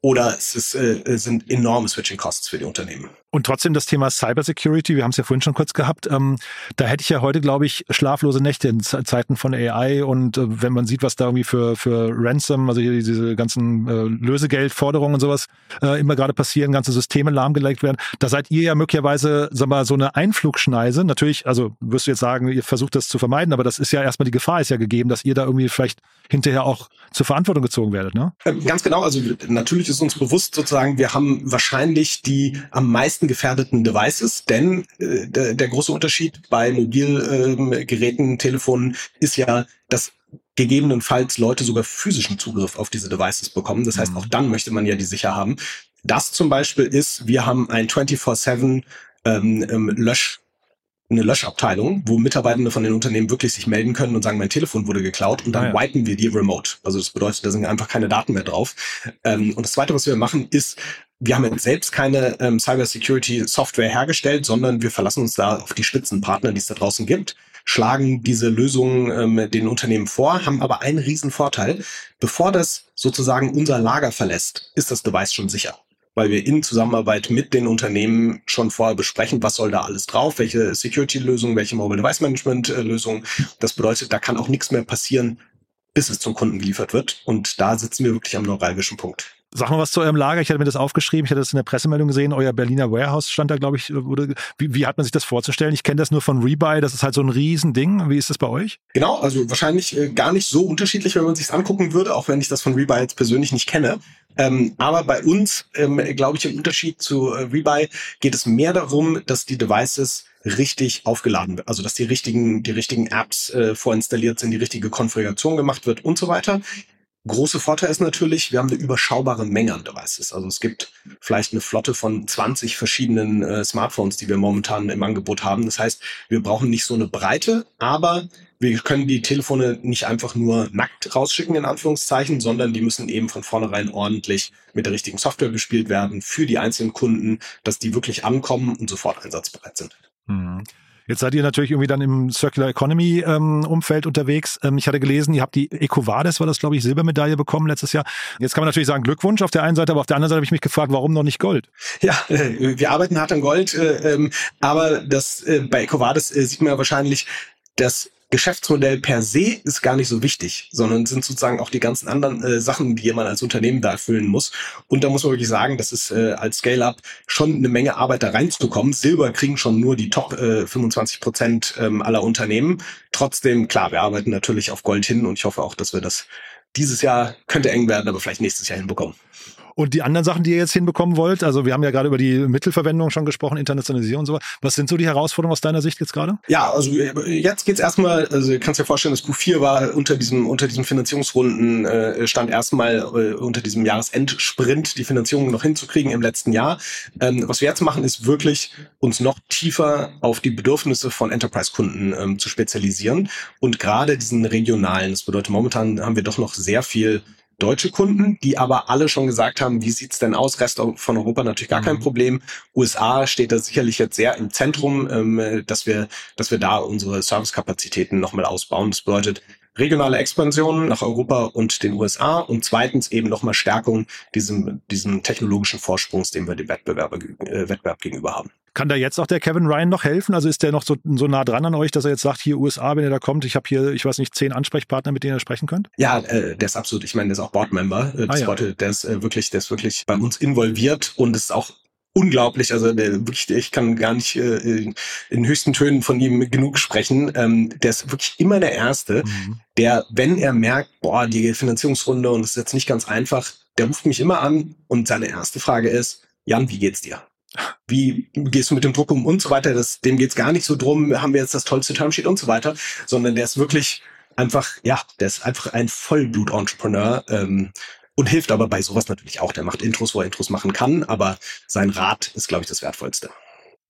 oder es ist, äh, sind enorme Switching Costs für die Unternehmen. Und trotzdem das Thema Cybersecurity, wir haben es ja vorhin schon kurz gehabt, ähm, da hätte ich ja heute, glaube ich, schlaflose Nächte in Zeiten von AI und äh, wenn man sieht, was da irgendwie für, für Ransom, also hier diese ganzen äh, Lösegeldforderungen und sowas äh, immer gerade passieren, ganze Systeme lahmgelegt werden, da seid ihr ja möglicherweise, sag mal, so eine Einflugschneise. Natürlich, also wirst du jetzt sagen, ihr versucht das zu vermeiden, aber das ist ja erstmal die Gefahr ist ja gegeben, dass ihr da irgendwie vielleicht hinterher auch zur Verantwortung gezogen werdet, ne? Ähm, ganz genau, also natürlich ist uns bewusst sozusagen, wir haben wahrscheinlich die am meisten meisten gefährdeten Devices, denn äh, der, der große Unterschied bei Mobilgeräten, ähm, Telefonen ist ja, dass gegebenenfalls Leute sogar physischen Zugriff auf diese Devices bekommen. Das heißt, mhm. auch dann möchte man ja die sicher haben. Das zum Beispiel ist, wir haben ein 24-7 ähm, ähm, Lösch eine Löschabteilung, wo Mitarbeitende von den Unternehmen wirklich sich melden können und sagen, mein Telefon wurde geklaut und dann ah, ja. wipen wir die remote. Also das bedeutet, da sind einfach keine Daten mehr drauf. Ähm, und das Zweite, was wir machen, ist, wir haben selbst keine ähm, Cybersecurity Software hergestellt, sondern wir verlassen uns da auf die Spitzenpartner, die es da draußen gibt. schlagen diese Lösungen ähm, den Unternehmen vor, haben aber einen riesen Vorteil. Bevor das sozusagen unser Lager verlässt, ist das Device schon sicher weil wir in Zusammenarbeit mit den Unternehmen schon vorher besprechen, was soll da alles drauf, welche Security-Lösung, welche Mobile Device Management-Lösung. Das bedeutet, da kann auch nichts mehr passieren, bis es zum Kunden geliefert wird. Und da sitzen wir wirklich am neuralgischen Punkt. Sag mal was zu eurem Lager. Ich hatte mir das aufgeschrieben. Ich hatte das in der Pressemeldung gesehen. Euer Berliner Warehouse stand da, glaube ich. Wurde, wie, wie hat man sich das vorzustellen? Ich kenne das nur von Rebuy. Das ist halt so ein Riesending. Wie ist das bei euch? Genau, also wahrscheinlich äh, gar nicht so unterschiedlich, wenn man sich angucken würde, auch wenn ich das von Rebuy jetzt persönlich nicht kenne. Ähm, aber bei uns, ähm, glaube ich, im Unterschied zu äh, Rebuy geht es mehr darum, dass die Devices richtig aufgeladen wird, also dass die richtigen, die richtigen Apps äh, vorinstalliert sind, die richtige Konfiguration gemacht wird und so weiter. Große Vorteil ist natürlich, wir haben eine überschaubare Menge an Devices. Also es gibt vielleicht eine Flotte von 20 verschiedenen äh, Smartphones, die wir momentan im Angebot haben. Das heißt, wir brauchen nicht so eine Breite, aber wir können die Telefone nicht einfach nur nackt rausschicken, in Anführungszeichen, sondern die müssen eben von vornherein ordentlich mit der richtigen Software bespielt werden für die einzelnen Kunden, dass die wirklich ankommen und sofort einsatzbereit sind. Mhm. Jetzt seid ihr natürlich irgendwie dann im Circular Economy ähm, Umfeld unterwegs. Ähm, ich hatte gelesen, ihr habt die EcoVadis, war das glaube ich, Silbermedaille bekommen letztes Jahr. Jetzt kann man natürlich sagen Glückwunsch auf der einen Seite, aber auf der anderen Seite habe ich mich gefragt, warum noch nicht Gold? Ja, äh, wir arbeiten hart an Gold, äh, ähm, aber das äh, bei EcoVadis äh, sieht man ja wahrscheinlich, dass Geschäftsmodell per se ist gar nicht so wichtig, sondern sind sozusagen auch die ganzen anderen äh, Sachen, die man als Unternehmen da erfüllen muss. Und da muss man wirklich sagen, das ist äh, als Scale-Up schon eine Menge Arbeit da reinzukommen. Silber kriegen schon nur die Top äh, 25 Prozent ähm, aller Unternehmen. Trotzdem, klar, wir arbeiten natürlich auf Gold hin und ich hoffe auch, dass wir das dieses Jahr könnte eng werden, aber vielleicht nächstes Jahr hinbekommen. Und die anderen Sachen, die ihr jetzt hinbekommen wollt, also wir haben ja gerade über die Mittelverwendung schon gesprochen, Internationalisierung und so. Was sind so die Herausforderungen aus deiner Sicht jetzt gerade? Ja, also jetzt geht's erstmal, also du kannst dir vorstellen, dass Q4 war unter diesem, unter diesem Finanzierungsrunden äh, stand erstmal äh, unter diesem Jahresendsprint die Finanzierung noch hinzukriegen im letzten Jahr. Ähm, was wir jetzt machen, ist wirklich uns noch tiefer auf die Bedürfnisse von Enterprise-Kunden ähm, zu spezialisieren und gerade diesen regionalen. Das bedeutet, momentan haben wir doch noch sehr viel deutsche Kunden, die aber alle schon gesagt haben, wie sieht's denn aus? Rest von Europa natürlich gar mhm. kein Problem. USA steht da sicherlich jetzt sehr im Zentrum, ähm, dass wir, dass wir da unsere Servicekapazitäten nochmal ausbauen. Das bedeutet regionale Expansion nach Europa und den USA und zweitens eben nochmal Stärkung diesem, diesem technologischen Vorsprungs, den wir dem Wettbewerber, äh, Wettbewerb gegenüber haben. Kann da jetzt auch der Kevin Ryan noch helfen? Also ist der noch so, so nah dran an euch, dass er jetzt sagt, hier USA, wenn ihr da kommt, ich habe hier, ich weiß nicht, zehn Ansprechpartner, mit denen ihr sprechen könnt? Ja, äh, der ist absolut, ich meine, der ist auch Boardmember. Äh, ah, ja. der ist äh, wirklich, der ist wirklich bei uns involviert und ist auch unglaublich. Also der, wirklich, ich kann gar nicht äh, in höchsten Tönen von ihm genug sprechen. Ähm, der ist wirklich immer der Erste, mhm. der, wenn er merkt, boah, die Finanzierungsrunde und das ist jetzt nicht ganz einfach, der ruft mich immer an und seine erste Frage ist, Jan, wie geht's dir? Wie gehst du mit dem Druck um und so weiter? Das, dem geht's gar nicht so drum, haben wir jetzt das tollste Termsheet und so weiter, sondern der ist wirklich einfach, ja, der ist einfach ein Vollblut-Entrepreneur ähm, und hilft aber bei sowas natürlich auch. Der macht Intros, wo er Intros machen kann, aber sein Rat ist, glaube ich, das Wertvollste.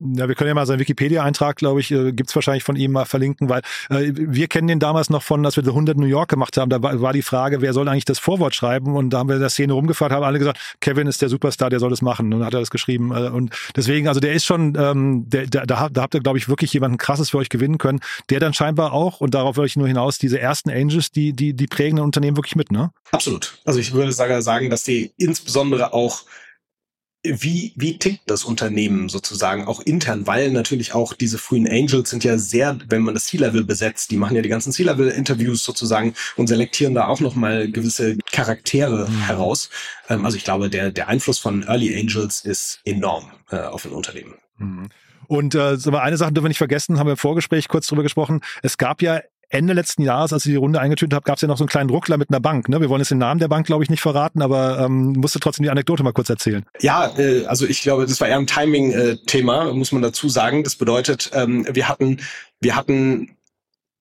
Ja, wir können ja mal seinen Wikipedia-Eintrag, glaube ich, äh, gibt's wahrscheinlich von ihm mal verlinken, weil äh, wir kennen den damals noch von, dass wir The 100 New York gemacht haben. Da war, war die Frage, wer soll eigentlich das Vorwort schreiben? Und da haben wir in der Szene rumgefragt, haben alle gesagt, Kevin ist der Superstar, der soll das machen. Und dann hat er das geschrieben. Äh, und deswegen, also der ist schon, ähm, der, der, da, da habt ihr, glaube ich, wirklich jemanden krasses für euch gewinnen können, der dann scheinbar auch, und darauf will ich nur hinaus, diese ersten Angels, die, die, die prägen ein Unternehmen wirklich mit, ne? Absolut. Also ich würde sagen, dass die insbesondere auch wie, wie tickt das Unternehmen sozusagen auch intern, weil natürlich auch diese frühen Angels sind ja sehr, wenn man das C-Level besetzt, die machen ja die ganzen C-Level-Interviews sozusagen und selektieren da auch nochmal gewisse Charaktere mhm. heraus. Ähm, also ich glaube, der, der Einfluss von Early Angels ist enorm äh, auf ein Unternehmen. Mhm. Und äh, eine Sache dürfen wir nicht vergessen, haben wir im Vorgespräch kurz drüber gesprochen. Es gab ja Ende letzten Jahres, als ich die Runde eingetütet habe, gab es ja noch so einen kleinen Ruckler mit einer Bank. Ne? Wir wollen jetzt den Namen der Bank, glaube ich, nicht verraten, aber ähm, musst du trotzdem die Anekdote mal kurz erzählen. Ja, äh, also ich glaube, das war eher ein Timing-Thema, muss man dazu sagen. Das bedeutet, ähm, wir hatten, wir hatten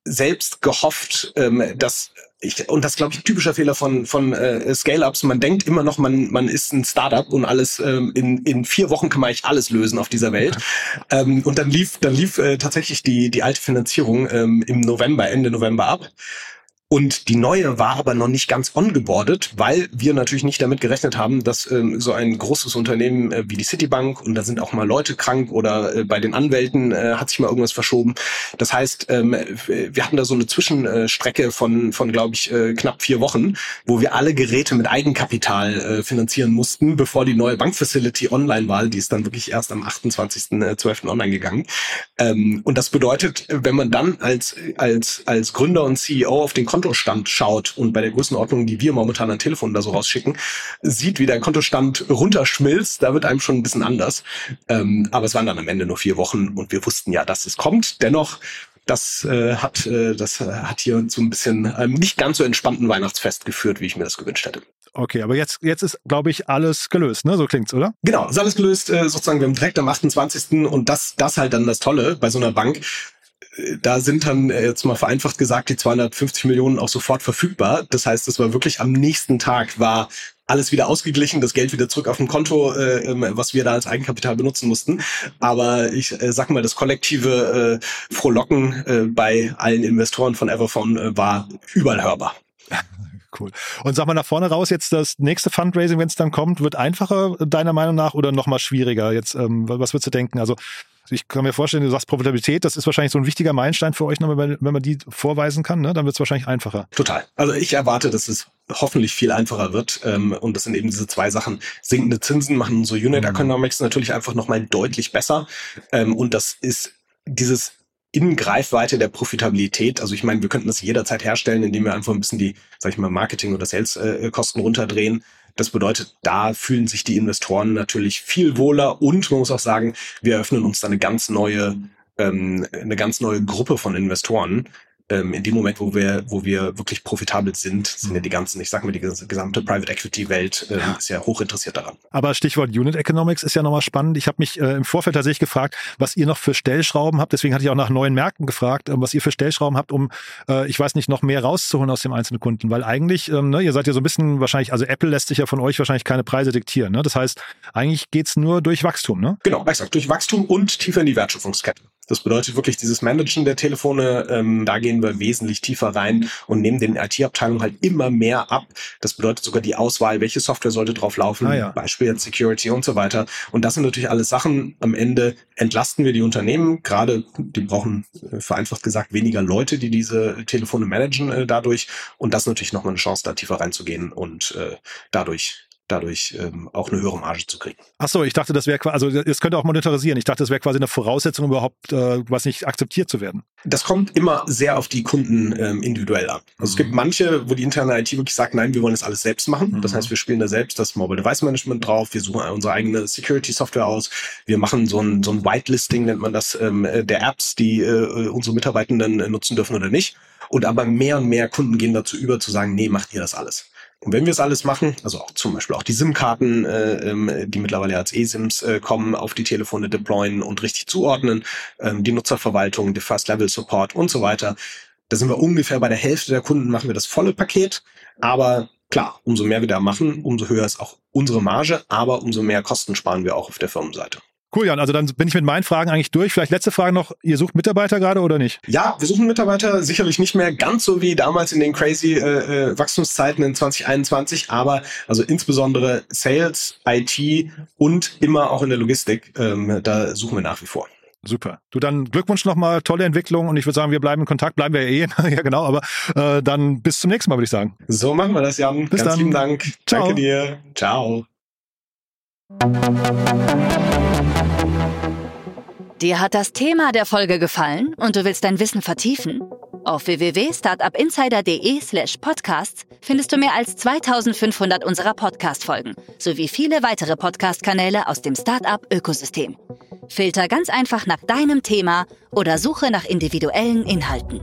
selbst gehofft, ähm, dass ich, und das glaube ich ein typischer Fehler von von äh, Scale-ups. Man denkt immer noch, man man ist ein Startup und alles ähm, in in vier Wochen kann man eigentlich alles lösen auf dieser Welt. ähm, und dann lief dann lief äh, tatsächlich die die alte Finanzierung ähm, im November Ende November ab. Und die neue war aber noch nicht ganz ongeboardet, weil wir natürlich nicht damit gerechnet haben, dass ähm, so ein großes Unternehmen äh, wie die Citibank und da sind auch mal Leute krank oder äh, bei den Anwälten äh, hat sich mal irgendwas verschoben. Das heißt, ähm, wir hatten da so eine Zwischenstrecke von, von glaube ich, äh, knapp vier Wochen, wo wir alle Geräte mit Eigenkapital äh, finanzieren mussten, bevor die neue Bankfacility online war. Die ist dann wirklich erst am 28.12. Äh, online gegangen. Ähm, und das bedeutet, wenn man dann als, als, als Gründer und CEO auf den Kontostand schaut und bei der Größenordnung, die wir momentan an Telefon da so rausschicken, sieht, wie der Kontostand runterschmilzt, da wird einem schon ein bisschen anders. Ähm, aber es waren dann am Ende nur vier Wochen und wir wussten ja, dass es kommt. Dennoch das äh, hat äh, das hat hier zu ein bisschen ähm, nicht ganz so entspannten Weihnachtsfest geführt, wie ich mir das gewünscht hätte. Okay, aber jetzt jetzt ist glaube ich alles gelöst, ne? So klingt's, oder? Genau, ist alles gelöst. Äh, sozusagen wir haben direkt am 28. und das das halt dann das Tolle bei so einer Bank da sind dann äh, jetzt mal vereinfacht gesagt die 250 Millionen auch sofort verfügbar. Das heißt, es war wirklich am nächsten Tag war alles wieder ausgeglichen, das Geld wieder zurück auf dem Konto, äh, ähm, was wir da als Eigenkapital benutzen mussten. Aber ich äh, sag mal, das kollektive äh, Frohlocken äh, bei allen Investoren von Everphone äh, war überall hörbar. Cool. Und sag mal nach vorne raus, jetzt das nächste Fundraising, wenn es dann kommt, wird einfacher deiner Meinung nach oder noch mal schwieriger? Jetzt, ähm, was würdest du denken? Also ich kann mir vorstellen, du sagst Profitabilität, das ist wahrscheinlich so ein wichtiger Meilenstein für euch, wenn man die vorweisen kann, ne? dann wird es wahrscheinlich einfacher. Total. Also ich erwarte, dass es hoffentlich viel einfacher wird. Ähm, und das sind eben diese zwei Sachen. Sinkende Zinsen machen so Unit mhm. Economics natürlich einfach nochmal deutlich besser. Ähm, und das ist dieses in Greifweite der Profitabilität. Also ich meine, wir könnten das jederzeit herstellen, indem wir einfach ein bisschen die, sag ich mal, Marketing- oder Sales-Kosten runterdrehen. Das bedeutet, da fühlen sich die Investoren natürlich viel wohler und man muss auch sagen, wir eröffnen uns da eine ganz neue, ähm, eine ganz neue Gruppe von Investoren, ähm, in dem Moment, wo wir, wo wir wirklich profitabel sind, sind ja die ganzen, ich sag mal, die gesamte Private Equity Welt äh, ja. ist ja hoch interessiert daran. Aber Stichwort Unit Economics ist ja nochmal spannend. Ich habe mich äh, im Vorfeld tatsächlich gefragt, was ihr noch für Stellschrauben habt. Deswegen hatte ich auch nach neuen Märkten gefragt, äh, was ihr für Stellschrauben habt, um, äh, ich weiß nicht, noch mehr rauszuholen aus dem einzelnen Kunden. Weil eigentlich, ähm, ne, ihr seid ja so ein bisschen wahrscheinlich, also Apple lässt sich ja von euch wahrscheinlich keine Preise diktieren. Ne? Das heißt, eigentlich geht's nur durch Wachstum, ne? Genau, exakt. Durch Wachstum und tiefer in die Wertschöpfungskette. Das bedeutet wirklich dieses Managen der Telefone, ähm, da gehen wir wesentlich tiefer rein und nehmen den IT-Abteilungen halt immer mehr ab. Das bedeutet sogar die Auswahl, welche Software sollte drauf laufen, ah, ja. Beispiel Security und so weiter. Und das sind natürlich alles Sachen, am Ende entlasten wir die Unternehmen, gerade die brauchen äh, vereinfacht gesagt weniger Leute, die diese Telefone managen äh, dadurch. Und das ist natürlich nochmal eine Chance, da tiefer reinzugehen und äh, dadurch dadurch ähm, auch eine höhere Marge zu kriegen. Ach so, ich dachte, das wäre also es könnte auch monetarisieren. Ich dachte, das wäre quasi eine Voraussetzung, überhaupt äh, was nicht akzeptiert zu werden. Das kommt immer sehr auf die Kunden ähm, individuell an. Also mhm. es gibt manche, wo die interne IT wirklich sagt, nein, wir wollen das alles selbst machen. Mhm. Das heißt, wir spielen da selbst das Mobile Device Management drauf, wir suchen unsere eigene Security Software aus, wir machen so ein so ein Whitelisting nennt man das ähm, der Apps, die äh, unsere Mitarbeitenden äh, nutzen dürfen oder nicht. Und aber mehr und mehr Kunden gehen dazu über zu sagen, nee, macht ihr das alles. Und wenn wir es alles machen, also auch zum Beispiel auch die SIM-Karten, äh, ähm, die mittlerweile als eSIMs äh, kommen, auf die Telefone deployen und richtig zuordnen, ähm, die Nutzerverwaltung, die First-Level-Support und so weiter, da sind wir ungefähr bei der Hälfte der Kunden machen wir das volle Paket. Aber klar, umso mehr wir da machen, umso höher ist auch unsere Marge, aber umso mehr Kosten sparen wir auch auf der Firmenseite. Cool, Jan. Also dann bin ich mit meinen Fragen eigentlich durch. Vielleicht letzte Frage noch. Ihr sucht Mitarbeiter gerade oder nicht? Ja, wir suchen Mitarbeiter. Sicherlich nicht mehr ganz so wie damals in den crazy äh, äh Wachstumszeiten in 2021, aber also insbesondere Sales, IT und immer auch in der Logistik. Ähm, da suchen wir nach wie vor. Super. Du dann Glückwunsch nochmal, tolle Entwicklung und ich würde sagen, wir bleiben in Kontakt, bleiben wir ja eh, ja genau, aber äh, dann bis zum nächsten Mal, würde ich sagen. So machen wir das, Jan. Bis Ganz dann. lieben Dank. Ciao. Danke dir. Ciao. Dir hat das Thema der Folge gefallen und du willst dein Wissen vertiefen? Auf www.startupinsider.de slash podcasts findest du mehr als 2500 unserer Podcast-Folgen sowie viele weitere Podcast-Kanäle aus dem Startup-Ökosystem. Filter ganz einfach nach deinem Thema oder suche nach individuellen Inhalten.